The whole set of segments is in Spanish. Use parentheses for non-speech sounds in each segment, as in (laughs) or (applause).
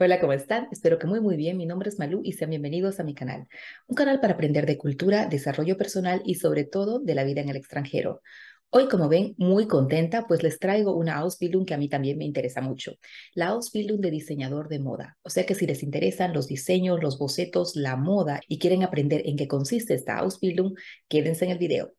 Hola, ¿cómo están? Espero que muy muy bien. Mi nombre es Malú y sean bienvenidos a mi canal. Un canal para aprender de cultura, desarrollo personal y sobre todo de la vida en el extranjero. Hoy, como ven, muy contenta, pues les traigo una Ausbildung que a mí también me interesa mucho. La Ausbildung de diseñador de moda. O sea que si les interesan los diseños, los bocetos, la moda y quieren aprender en qué consiste esta Ausbildung, quédense en el video.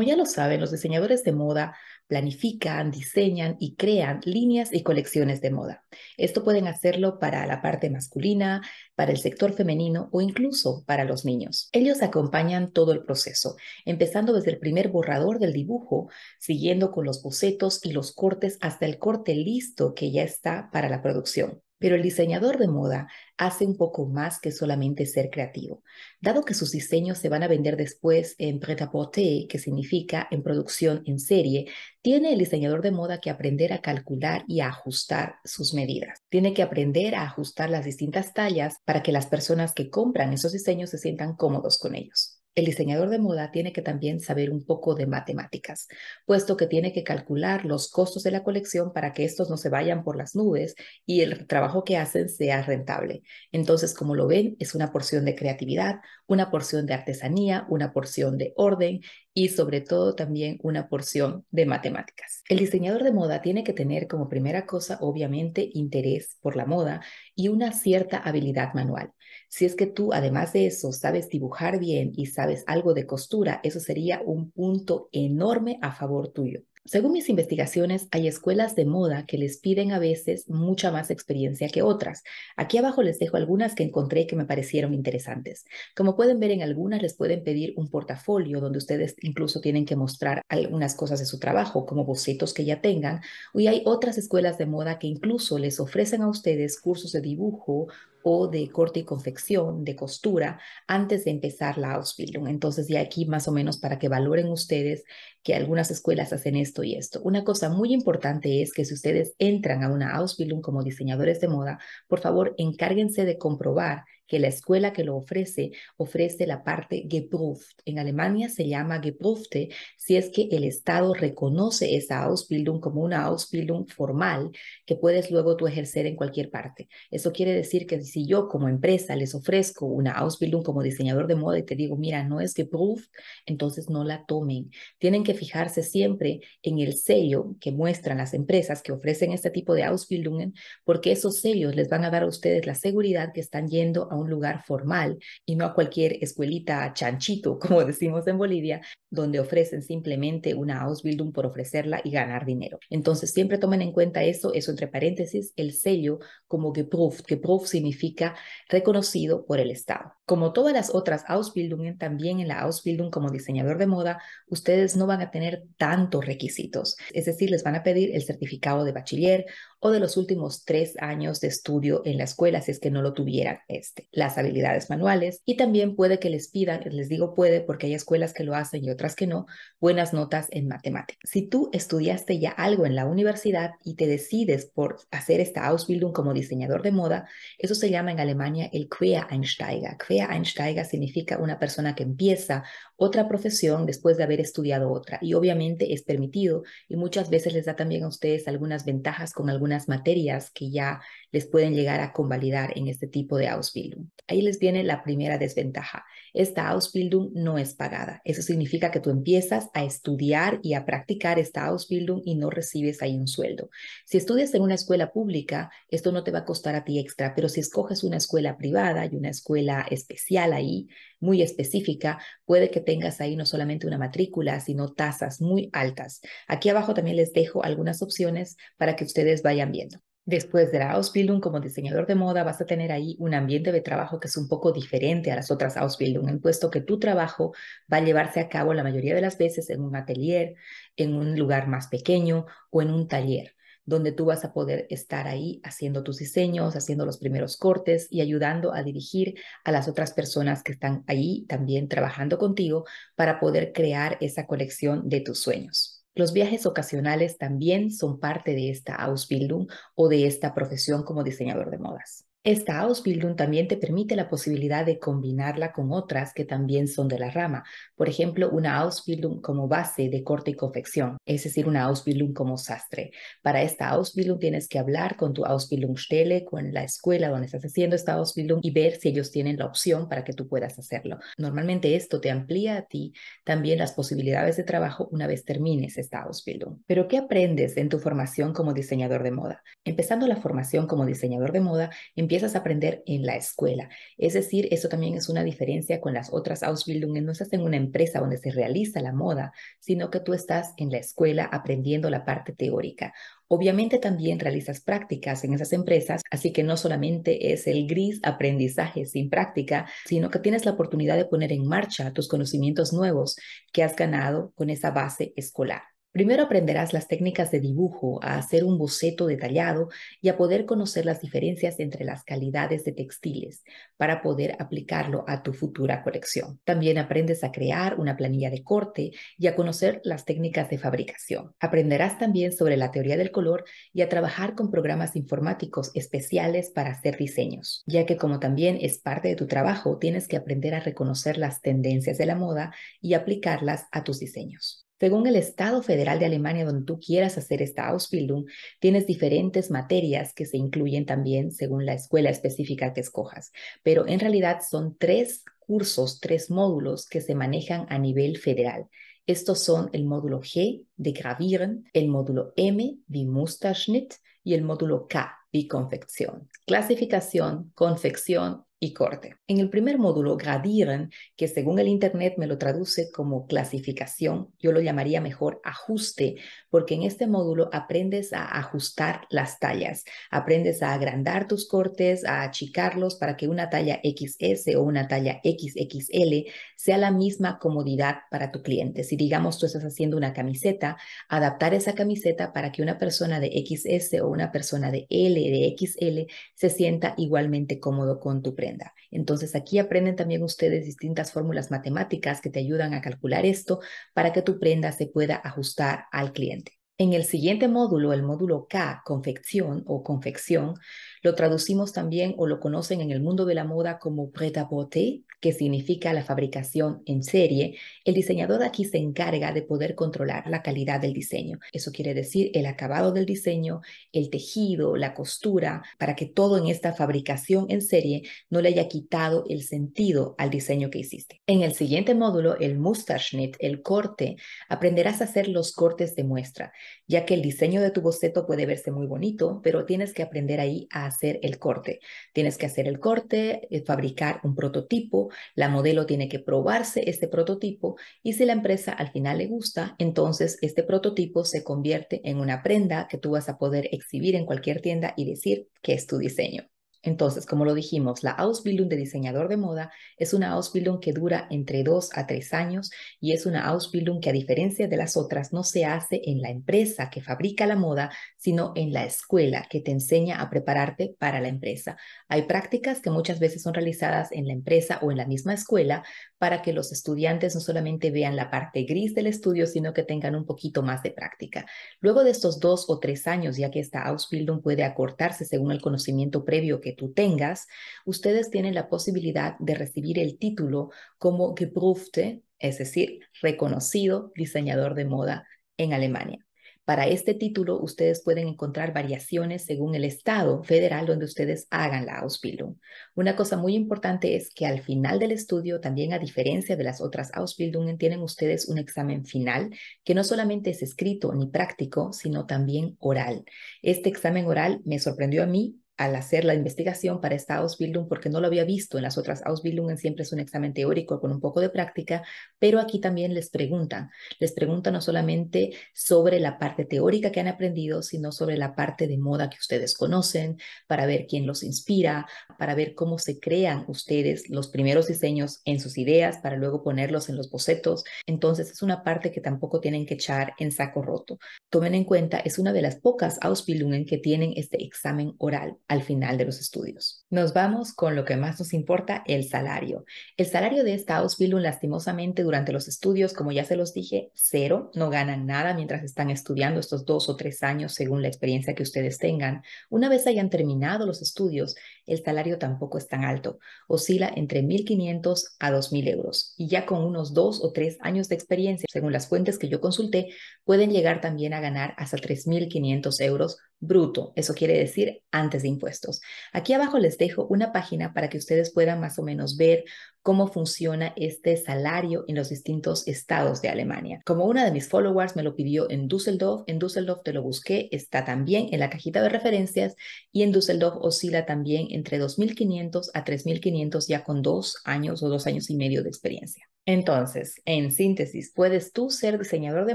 Como ya lo saben, los diseñadores de moda planifican, diseñan y crean líneas y colecciones de moda. Esto pueden hacerlo para la parte masculina, para el sector femenino o incluso para los niños. Ellos acompañan todo el proceso, empezando desde el primer borrador del dibujo, siguiendo con los bocetos y los cortes hasta el corte listo que ya está para la producción. Pero el diseñador de moda hace un poco más que solamente ser creativo. Dado que sus diseños se van a vender después en pret-à-porter, que significa en producción en serie, tiene el diseñador de moda que aprender a calcular y a ajustar sus medidas. Tiene que aprender a ajustar las distintas tallas para que las personas que compran esos diseños se sientan cómodos con ellos. El diseñador de moda tiene que también saber un poco de matemáticas, puesto que tiene que calcular los costos de la colección para que estos no se vayan por las nubes y el trabajo que hacen sea rentable. Entonces, como lo ven, es una porción de creatividad, una porción de artesanía, una porción de orden y sobre todo también una porción de matemáticas. El diseñador de moda tiene que tener como primera cosa, obviamente, interés por la moda y una cierta habilidad manual. Si es que tú, además de eso, sabes dibujar bien y sabes algo de costura, eso sería un punto enorme a favor tuyo. Según mis investigaciones, hay escuelas de moda que les piden a veces mucha más experiencia que otras. Aquí abajo les dejo algunas que encontré que me parecieron interesantes. Como pueden ver, en algunas les pueden pedir un portafolio donde ustedes incluso tienen que mostrar algunas cosas de su trabajo, como bocetos que ya tengan. Y hay otras escuelas de moda que incluso les ofrecen a ustedes cursos de dibujo o de corte y confección, de costura, antes de empezar la Ausbildung. Entonces, ya aquí más o menos para que valoren ustedes que algunas escuelas hacen esto y esto. Una cosa muy importante es que si ustedes entran a una Ausbildung como diseñadores de moda, por favor, encárguense de comprobar que la escuela que lo ofrece ofrece la parte geprüft. En Alemania se llama geprüfte si es que el Estado reconoce esa Ausbildung como una Ausbildung formal que puedes luego tú ejercer en cualquier parte. Eso quiere decir que si yo como empresa les ofrezco una Ausbildung como diseñador de moda y te digo, mira, no es geprüft, entonces no la tomen. Tienen que fijarse siempre en el sello que muestran las empresas que ofrecen este tipo de Ausbildungen, porque esos sellos les van a dar a ustedes la seguridad que están yendo a un lugar formal y no a cualquier escuelita chanchito, (laughs) como decimos en Bolivia, donde ofrecen simplemente una Ausbildung por ofrecerla y ganar dinero. Entonces, siempre tomen en cuenta eso, eso entre paréntesis, el sello como geprüft. Geprüft significa reconocido por el Estado. Como todas las otras Ausbildungen, también en la Ausbildung como diseñador de moda, ustedes no van a tener tantos requisitos. Es decir, les van a pedir el certificado de bachiller o de los últimos tres años de estudio en la escuela, si es que no lo tuvieran este, las habilidades manuales. Y también puede que les pidan, les digo puede porque hay escuelas que lo hacen y otras que no, buenas notas en matemáticas. Si tú estudiaste ya algo en la universidad y te decides por hacer esta Ausbildung como diseñador de moda, eso se llama en Alemania el Quereinsteiger. Quereinsteiger significa una persona que empieza otra profesión después de haber estudiado otra y obviamente es permitido y muchas veces les da también a ustedes algunas ventajas con algunas materias que ya les pueden llegar a convalidar en este tipo de Ausbildung. Ahí les viene la primera desventaja. Esta Ausbildung no es pagada. Eso significa que tú empiezas a estudiar y a practicar esta Ausbildung y no recibes ahí un sueldo. Si estudias en una escuela pública, esto no te va a costar a ti extra, pero si escoges una escuela privada y una escuela especial ahí, muy específica, puede que tengas ahí no solamente una matrícula, sino tasas muy altas. Aquí abajo también les dejo algunas opciones para que ustedes vayan viendo. Después de la Ausbildung como diseñador de moda, vas a tener ahí un ambiente de trabajo que es un poco diferente a las otras Ausbildung, puesto que tu trabajo va a llevarse a cabo la mayoría de las veces en un atelier, en un lugar más pequeño o en un taller donde tú vas a poder estar ahí haciendo tus diseños, haciendo los primeros cortes y ayudando a dirigir a las otras personas que están ahí también trabajando contigo para poder crear esa colección de tus sueños. Los viajes ocasionales también son parte de esta Ausbildung o de esta profesión como diseñador de modas. Esta Ausbildung también te permite la posibilidad de combinarla con otras que también son de la rama. Por ejemplo, una Ausbildung como base de corte y confección, es decir, una Ausbildung como sastre. Para esta Ausbildung tienes que hablar con tu Ausbildungsstelle, con la escuela donde estás haciendo esta Ausbildung y ver si ellos tienen la opción para que tú puedas hacerlo. Normalmente esto te amplía a ti también las posibilidades de trabajo una vez termines esta Ausbildung. Pero ¿qué aprendes en tu formación como diseñador de moda? Empezando la formación como diseñador de moda, empiezas a aprender en la escuela. Es decir, eso también es una diferencia con las otras Ausbildungen. No estás en una empresa donde se realiza la moda, sino que tú estás en la escuela aprendiendo la parte teórica. Obviamente también realizas prácticas en esas empresas, así que no solamente es el gris aprendizaje sin práctica, sino que tienes la oportunidad de poner en marcha tus conocimientos nuevos que has ganado con esa base escolar. Primero aprenderás las técnicas de dibujo, a hacer un boceto detallado y a poder conocer las diferencias entre las calidades de textiles para poder aplicarlo a tu futura colección. También aprendes a crear una planilla de corte y a conocer las técnicas de fabricación. Aprenderás también sobre la teoría del color y a trabajar con programas informáticos especiales para hacer diseños, ya que como también es parte de tu trabajo, tienes que aprender a reconocer las tendencias de la moda y aplicarlas a tus diseños. Según el Estado federal de Alemania donde tú quieras hacer esta Ausbildung, tienes diferentes materias que se incluyen también según la escuela específica que escojas, pero en realidad son tres cursos, tres módulos que se manejan a nivel federal. Estos son el módulo G de Gravieren, el módulo M de Musterschnitt y el módulo K de Confección. Clasificación, confección y corte. En el primer módulo, gradieren, que según el Internet me lo traduce como clasificación, yo lo llamaría mejor ajuste, porque en este módulo aprendes a ajustar las tallas, aprendes a agrandar tus cortes, a achicarlos para que una talla XS o una talla XXL sea la misma comodidad para tu cliente. Si digamos tú estás haciendo una camiseta, adaptar esa camiseta para que una persona de XS o una persona de L, de XL, se sienta igualmente cómodo con tu prenda. Entonces aquí aprenden también ustedes distintas fórmulas matemáticas que te ayudan a calcular esto para que tu prenda se pueda ajustar al cliente. En el siguiente módulo, el módulo K, confección o confección, lo traducimos también o lo conocen en el mundo de la moda como prêt-à-porter, que significa la fabricación en serie. El diseñador aquí se encarga de poder controlar la calidad del diseño. Eso quiere decir el acabado del diseño, el tejido, la costura, para que todo en esta fabricación en serie no le haya quitado el sentido al diseño que hiciste. En el siguiente módulo, el Musterschnitt, el corte, aprenderás a hacer los cortes de muestra, ya que el diseño de tu boceto puede verse muy bonito, pero tienes que aprender ahí a hacer el corte. Tienes que hacer el corte, eh, fabricar un prototipo, la modelo tiene que probarse este prototipo y si la empresa al final le gusta, entonces este prototipo se convierte en una prenda que tú vas a poder exhibir en cualquier tienda y decir que es tu diseño. Entonces, como lo dijimos, la Ausbildung de diseñador de moda es una Ausbildung que dura entre dos a tres años y es una Ausbildung que a diferencia de las otras no se hace en la empresa que fabrica la moda, sino en la escuela que te enseña a prepararte para la empresa. Hay prácticas que muchas veces son realizadas en la empresa o en la misma escuela para que los estudiantes no solamente vean la parte gris del estudio, sino que tengan un poquito más de práctica. Luego de estos dos o tres años, ya que esta Ausbildung puede acortarse según el conocimiento previo que tú tengas, ustedes tienen la posibilidad de recibir el título como geprüfte, es decir, reconocido diseñador de moda en Alemania. Para este título, ustedes pueden encontrar variaciones según el estado federal donde ustedes hagan la Ausbildung. Una cosa muy importante es que al final del estudio, también a diferencia de las otras Ausbildungen, tienen ustedes un examen final que no solamente es escrito ni práctico, sino también oral. Este examen oral me sorprendió a mí al hacer la investigación para esta Ausbildung, porque no lo había visto en las otras Ausbildungen, siempre es un examen teórico con un poco de práctica, pero aquí también les preguntan, les preguntan no solamente sobre la parte teórica que han aprendido, sino sobre la parte de moda que ustedes conocen, para ver quién los inspira, para ver cómo se crean ustedes los primeros diseños en sus ideas, para luego ponerlos en los bocetos. Entonces es una parte que tampoco tienen que echar en saco roto. Tomen en cuenta, es una de las pocas Ausbildungen que tienen este examen oral al final de los estudios. Nos vamos con lo que más nos importa, el salario. El salario de esta Ausbildung, lastimosamente, durante los estudios, como ya se los dije, cero, no ganan nada mientras están estudiando estos dos o tres años, según la experiencia que ustedes tengan. Una vez hayan terminado los estudios, el salario tampoco es tan alto, oscila entre 1.500 a 2.000 euros. Y ya con unos dos o tres años de experiencia, según las fuentes que yo consulté, pueden llegar también a ganar hasta 3.500 euros bruto. Eso quiere decir antes de impuestos. Aquí abajo les dejo una página para que ustedes puedan más o menos ver cómo funciona este salario en los distintos estados de Alemania. Como una de mis followers me lo pidió en Düsseldorf, en Düsseldorf te lo busqué, está también en la cajita de referencias y en Düsseldorf oscila también entre 2.500 a 3.500 ya con dos años o dos años y medio de experiencia. Entonces, en síntesis, ¿puedes tú ser diseñador de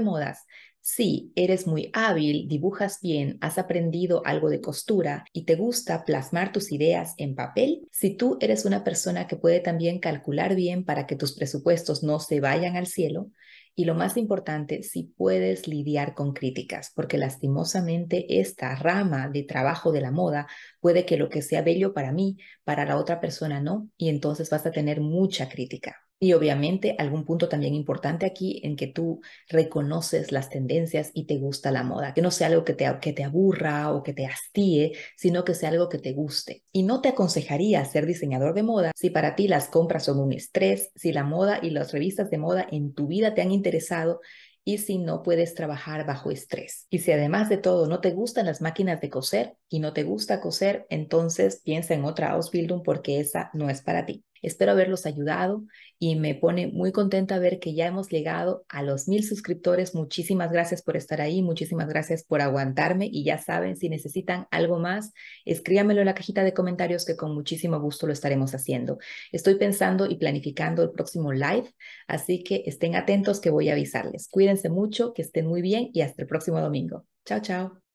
modas si eres muy hábil, dibujas bien, has aprendido algo de costura y te gusta plasmar tus ideas en papel, si tú eres una persona que puede también calcular bien para que tus presupuestos no se vayan al cielo, y lo más importante, si puedes lidiar con críticas, porque lastimosamente esta rama de trabajo de la moda puede que lo que sea bello para mí, para la otra persona no, y entonces vas a tener mucha crítica. Y obviamente algún punto también importante aquí en que tú reconoces las tendencias y te gusta la moda, que no sea algo que te, que te aburra o que te hastíe, sino que sea algo que te guste. Y no te aconsejaría ser diseñador de moda si para ti las compras son un estrés, si la moda y las revistas de moda en tu vida te han interesado y si no puedes trabajar bajo estrés. Y si además de todo no te gustan las máquinas de coser y no te gusta coser, entonces piensa en otra Ausbildung porque esa no es para ti. Espero haberlos ayudado y me pone muy contenta ver que ya hemos llegado a los mil suscriptores. Muchísimas gracias por estar ahí, muchísimas gracias por aguantarme y ya saben, si necesitan algo más, escríbanmelo en la cajita de comentarios que con muchísimo gusto lo estaremos haciendo. Estoy pensando y planificando el próximo live, así que estén atentos que voy a avisarles. Cuídense mucho, que estén muy bien y hasta el próximo domingo. Chao, chao.